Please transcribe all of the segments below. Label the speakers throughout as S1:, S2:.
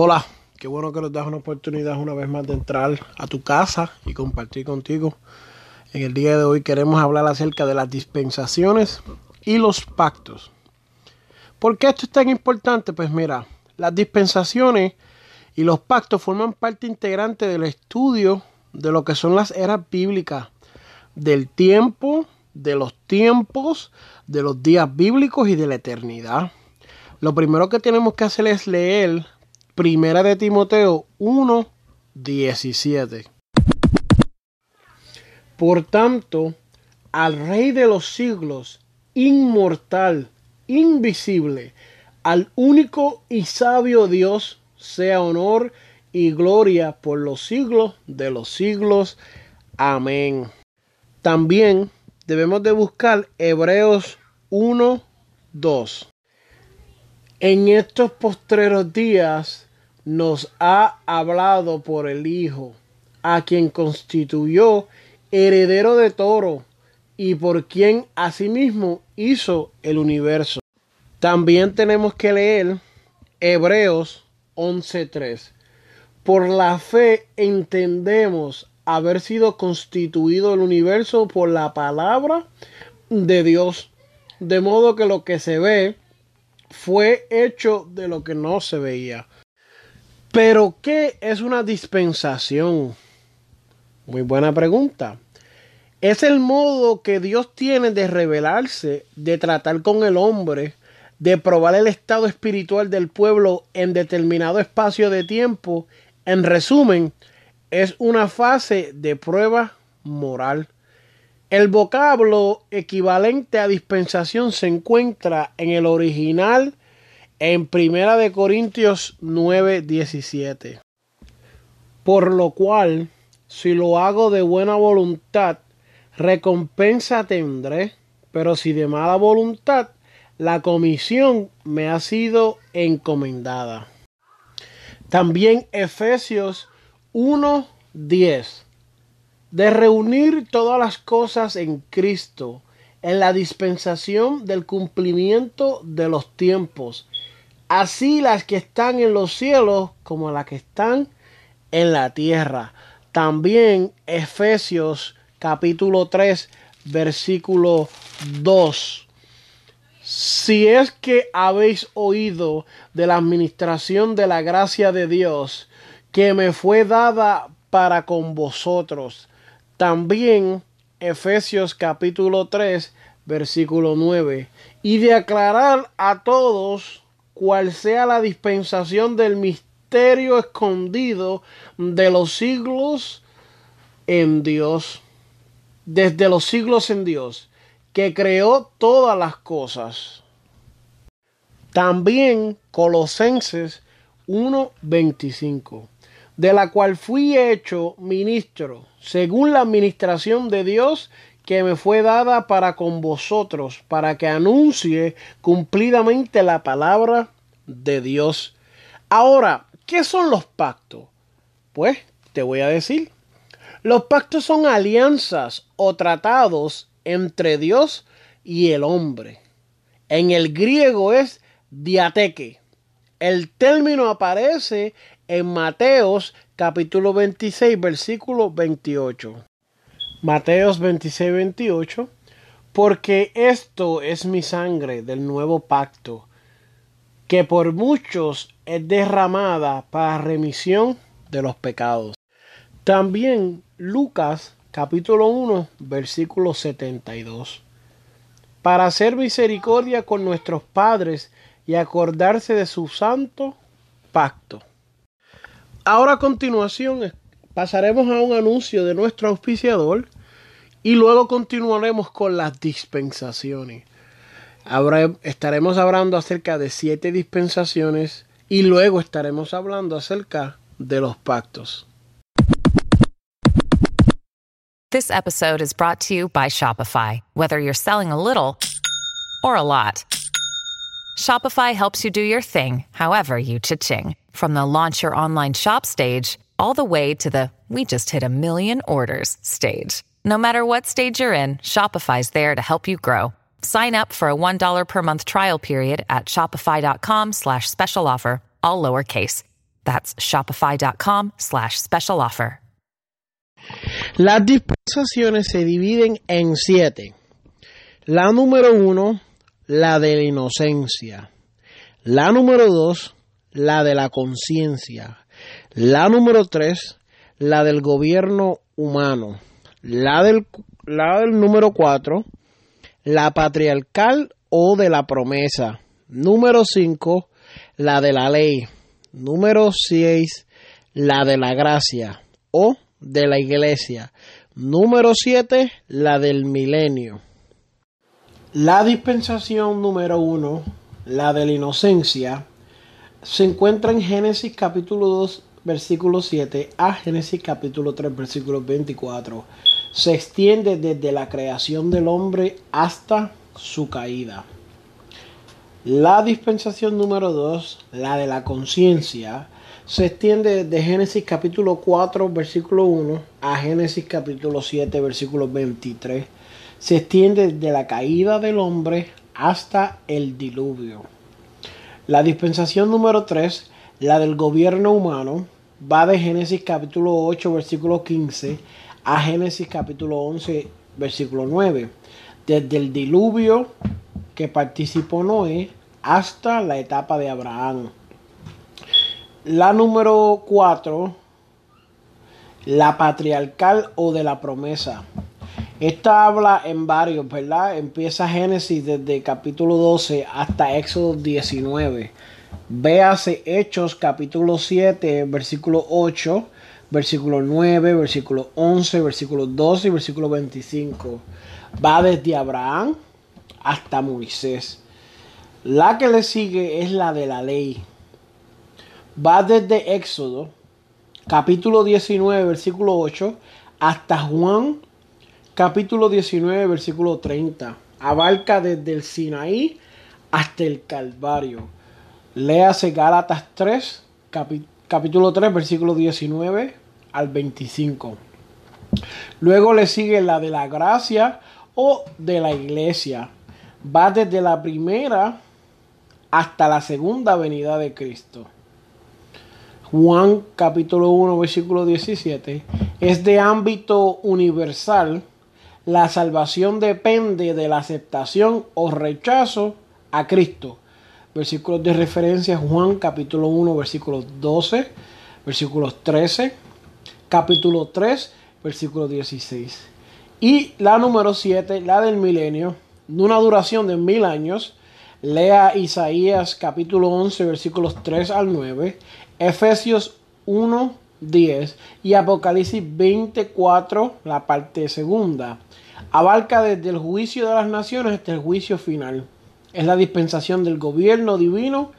S1: Hola, qué bueno que nos das una oportunidad una vez más de entrar a tu casa y compartir contigo. En el día de hoy queremos hablar acerca de las dispensaciones y los pactos. ¿Por qué esto es tan importante? Pues mira, las dispensaciones y los pactos forman parte integrante del estudio de lo que son las eras bíblicas, del tiempo, de los tiempos, de los días bíblicos y de la eternidad. Lo primero que tenemos que hacer es leer Primera de Timoteo 1, 17. Por tanto, al Rey de los siglos, inmortal, invisible, al único y sabio Dios, sea honor y gloria por los siglos de los siglos. Amén. También debemos de buscar Hebreos 1, 2. En estos postreros días nos ha hablado por el Hijo, a quien constituyó heredero de toro y por quien asimismo hizo el universo. También tenemos que leer Hebreos 11.3. Por la fe entendemos haber sido constituido el universo por la palabra de Dios, de modo que lo que se ve fue hecho de lo que no se veía. Pero, ¿qué es una dispensación? Muy buena pregunta. Es el modo que Dios tiene de revelarse, de tratar con el hombre, de probar el estado espiritual del pueblo en determinado espacio de tiempo. En resumen, es una fase de prueba moral. El vocablo equivalente a dispensación se encuentra en el original en Primera de Corintios 9, 17. Por lo cual, si lo hago de buena voluntad, recompensa tendré, pero si de mala voluntad, la comisión me ha sido encomendada. También Efesios 10. De reunir todas las cosas en Cristo, en la dispensación del cumplimiento de los tiempos, así las que están en los cielos como las que están en la tierra. También Efesios capítulo 3 versículo 2. Si es que habéis oído de la administración de la gracia de Dios que me fue dada para con vosotros. También Efesios capítulo 3 versículo 9. Y de aclarar a todos cual sea la dispensación del misterio escondido de los siglos en Dios, desde los siglos en Dios, que creó todas las cosas. También Colosenses 1:25, de la cual fui hecho ministro, según la administración de Dios que me fue dada para con vosotros, para que anuncie cumplidamente la palabra de Dios. Ahora, ¿qué son los pactos? Pues te voy a decir. Los pactos son alianzas o tratados entre Dios y el hombre. En el griego es diateque. El término aparece en Mateos capítulo 26 versículo 28. Mateos 26, 28, porque esto es mi sangre del nuevo pacto, que por muchos es derramada para remisión de los pecados. También Lucas capítulo 1 versículo 72. Para hacer misericordia con nuestros padres y acordarse de su santo pacto. Ahora a continuación pasaremos a un anuncio de nuestro auspiciador y luego continuaremos con las dispensaciones. estaremos hablando acerca de siete dispensaciones y luego estaremos hablando acerca de los pactos.
S2: This episode is brought to you by Shopify. Whether you're selling a little or a lot, Shopify helps you do your thing, however you cha-ching. From the launch your online shop stage all the way to the we just hit a million orders stage. No matter what stage you're in, Shopify's there to help you grow. Sign up for a $1 per month trial period at shopify.com slash special offer, all lowercase. That's shopify.com slash special offer.
S1: Las dispensaciones se dividen en siete. La número uno, la de la inocencia. La número dos, la de la conciencia. La número tres, la del gobierno humano. La del, la del número cuatro, la patriarcal o de la promesa. Número cinco, la de la ley. Número 6, la de la gracia o de la iglesia. Número 7, la del milenio. La dispensación número 1, la de la inocencia, se encuentra en Génesis capítulo 2, versículo 7 a Génesis capítulo 3, versículo 24. Se extiende desde la creación del hombre hasta su caída. La dispensación número 2, la de la conciencia, se extiende desde Génesis capítulo 4, versículo 1 a Génesis capítulo 7, versículo 23. Se extiende desde la caída del hombre hasta el diluvio. La dispensación número 3, la del gobierno humano, va de Génesis capítulo 8, versículo 15 a Génesis capítulo 11, versículo 9. Desde el diluvio que participó Noé hasta la etapa de Abraham. La número 4, la patriarcal o de la promesa. Esta habla en varios, ¿verdad? Empieza Génesis desde capítulo 12 hasta Éxodo 19. Véase Hechos capítulo 7, versículo 8, versículo 9, versículo 11, versículo 12 y versículo 25. Va desde Abraham hasta Moisés. La que le sigue es la de la ley. Va desde Éxodo, capítulo 19, versículo 8, hasta Juan, capítulo 19, versículo 30. Abarca desde el Sinaí hasta el Calvario. Léase Gálatas 3, capítulo 3, versículo 19 al 25. Luego le sigue la de la gracia o de la iglesia, va desde la primera hasta la segunda venida de Cristo. Juan capítulo 1 versículo 17 es de ámbito universal. La salvación depende de la aceptación o rechazo a Cristo. Versículos de referencia Juan capítulo 1 versículos 12, versículos 13, capítulo 3, versículo 16. Y la número 7, la del milenio, de una duración de mil años. Lea Isaías capítulo 11 versículos 3 al 9, Efesios 1, 10 y Apocalipsis 24, la parte segunda. Abarca desde el juicio de las naciones hasta el juicio final. Es la dispensación del gobierno divino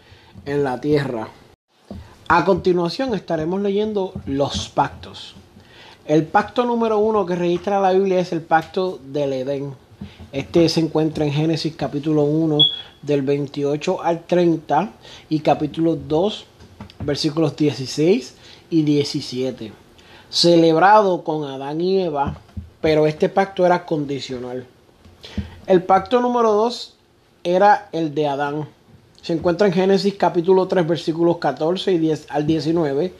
S1: en la tierra. A continuación estaremos leyendo los pactos. El pacto número uno que registra la Biblia es el pacto del Edén. Este se encuentra en Génesis capítulo 1 del 28 al 30 y capítulo 2 versículos 16 y 17. Celebrado con Adán y Eva, pero este pacto era condicional. El pacto número 2 era el de Adán. Se encuentra en Génesis capítulo 3 versículos 14 y 10 al 19.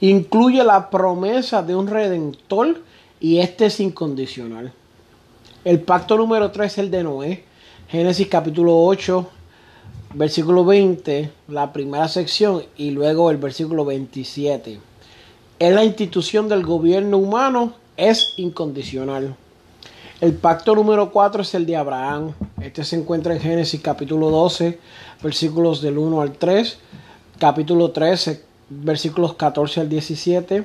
S1: Incluye la promesa de un redentor y este es incondicional. El pacto número 3 es el de Noé. Génesis capítulo 8, versículo 20, la primera sección, y luego el versículo 27. En la institución del gobierno humano es incondicional. El pacto número 4 es el de Abraham. Este se encuentra en Génesis capítulo 12, versículos del 1 al 3, capítulo 13, versículos 14 al 17,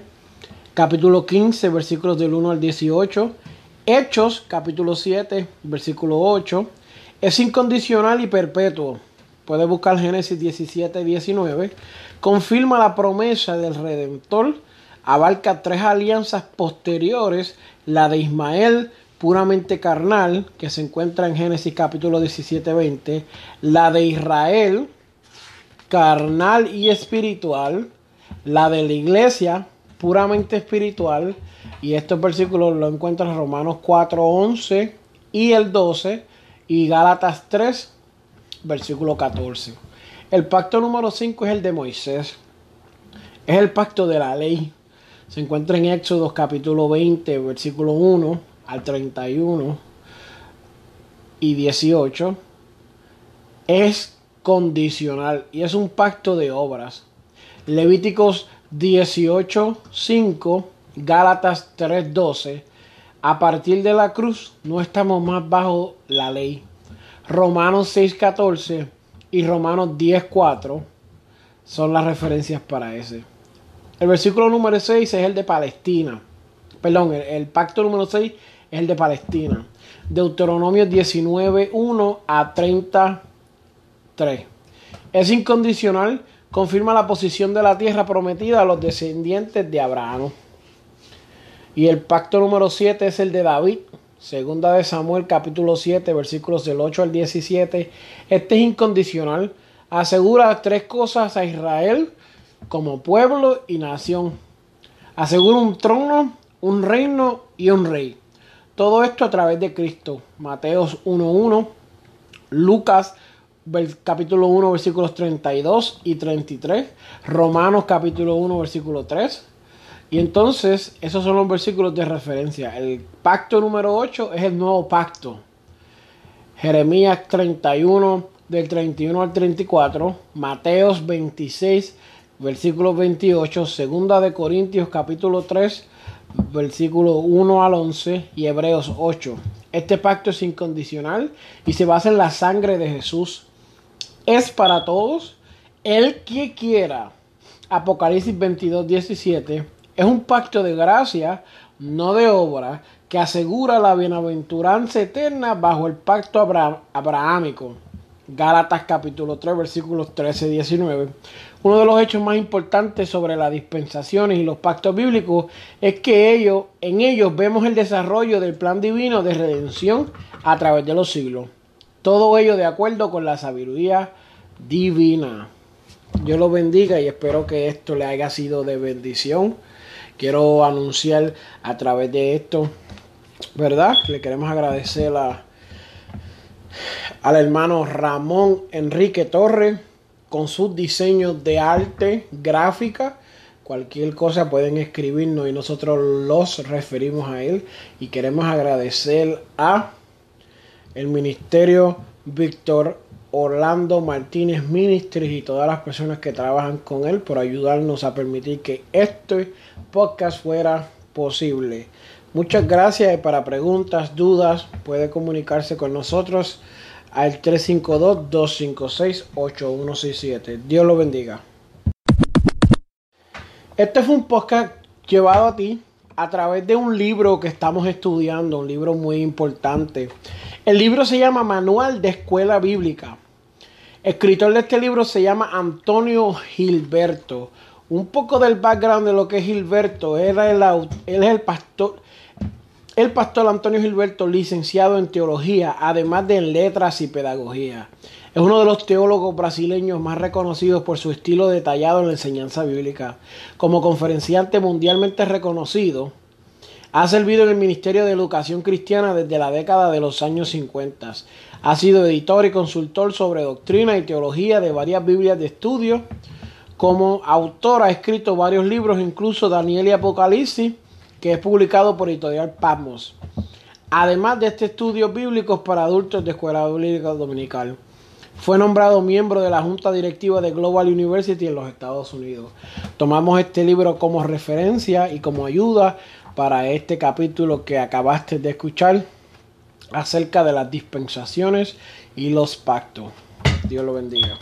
S1: capítulo 15, versículos del 1 al 18, Hechos capítulo 7, versículo 8, es incondicional y perpetuo. Puede buscar Génesis 17 y 19. Confirma la promesa del Redentor. Abarca tres alianzas posteriores. La de Ismael, puramente carnal, que se encuentra en Génesis capítulo 17, 20. La de Israel, carnal y espiritual. La de la iglesia, puramente espiritual. Y estos versículos lo encuentran en Romanos 4, 11 y el 12 y Gálatas 3, versículo 14. El pacto número 5 es el de Moisés. Es el pacto de la ley. Se encuentra en Éxodo capítulo 20, versículo 1 al 31 y 18. Es condicional y es un pacto de obras. Levíticos 18, 5, Gálatas 3, 12. A partir de la cruz no estamos más bajo la ley. Romanos 6, 14 y Romanos 10, 4 son las referencias para ese. El versículo número 6 es el de Palestina. Perdón, el, pacto número 6 es el de Palestina. Deuteronomio 19, 1 a 33. Es incondicional, confirma la posición de la tierra prometida a los descendientes de Abraham. Y el pacto número 7 es el de David. Segunda de Samuel capítulo 7 versículos del 8 al 17. Este es incondicional. Asegura tres cosas a Israel como pueblo y nación. Asegura un trono, un reino y un rey. Todo esto a través de Cristo. Mateos 1.1, Lucas capítulo 1 versículos 32 y 33, Romanos capítulo 1 versículo 3. Y entonces esos son los versículos de referencia. El pacto número 8 es el nuevo pacto. Jeremías 31 del 31 al 34, Mateos 26 versículo 28, segunda de Corintios capítulo 3, versículo 1 al 11 y Hebreos 8. Este pacto es incondicional y se basa en la sangre de Jesús. Es para todos. El que quiera. Apocalipsis 22, 17. Es un pacto de gracia, no de obra, que asegura la bienaventuranza eterna bajo el pacto abrahámico. Gálatas capítulo 3 versículos 13 19. Uno de los hechos más importantes sobre las dispensaciones y los pactos bíblicos es que ellos, en ellos vemos el desarrollo del plan divino de redención a través de los siglos. Todo ello de acuerdo con la sabiduría divina. Dios lo bendiga y espero que esto le haya sido de bendición. Quiero anunciar a través de esto, ¿verdad? Le queremos agradecer a al hermano Ramón Enrique Torre con sus diseños de arte gráfica. Cualquier cosa pueden escribirnos y nosotros los referimos a él. Y queremos agradecer a el Ministerio Víctor Orlando Martínez Ministries y todas las personas que trabajan con él por ayudarnos a permitir que este podcast fuera posible. Muchas gracias y para preguntas, dudas, puede comunicarse con nosotros al 352-256-8167. Dios lo bendiga. Este fue un podcast llevado a ti a través de un libro que estamos estudiando, un libro muy importante. El libro se llama Manual de Escuela Bíblica. escritor de este libro se llama Antonio Gilberto. Un poco del background de lo que es Gilberto. Él, el, él es el pastor el pastor Antonio Gilberto, licenciado en teología, además de en letras y pedagogía. Es uno de los teólogos brasileños más reconocidos por su estilo detallado en la enseñanza bíblica. Como conferenciante mundialmente reconocido, ha servido en el Ministerio de Educación Cristiana desde la década de los años 50. Ha sido editor y consultor sobre doctrina y teología de varias Biblias de estudio. Como autor ha escrito varios libros, incluso Daniel y Apocalipsis, que es publicado por Editorial Patmos. Además de este estudio bíblicos para adultos de Escuela Bíblica Dominical. Fue nombrado miembro de la Junta Directiva de Global University en los Estados Unidos. Tomamos este libro como referencia y como ayuda para este capítulo que acabaste de escuchar acerca de las dispensaciones y los pactos. Dios lo bendiga.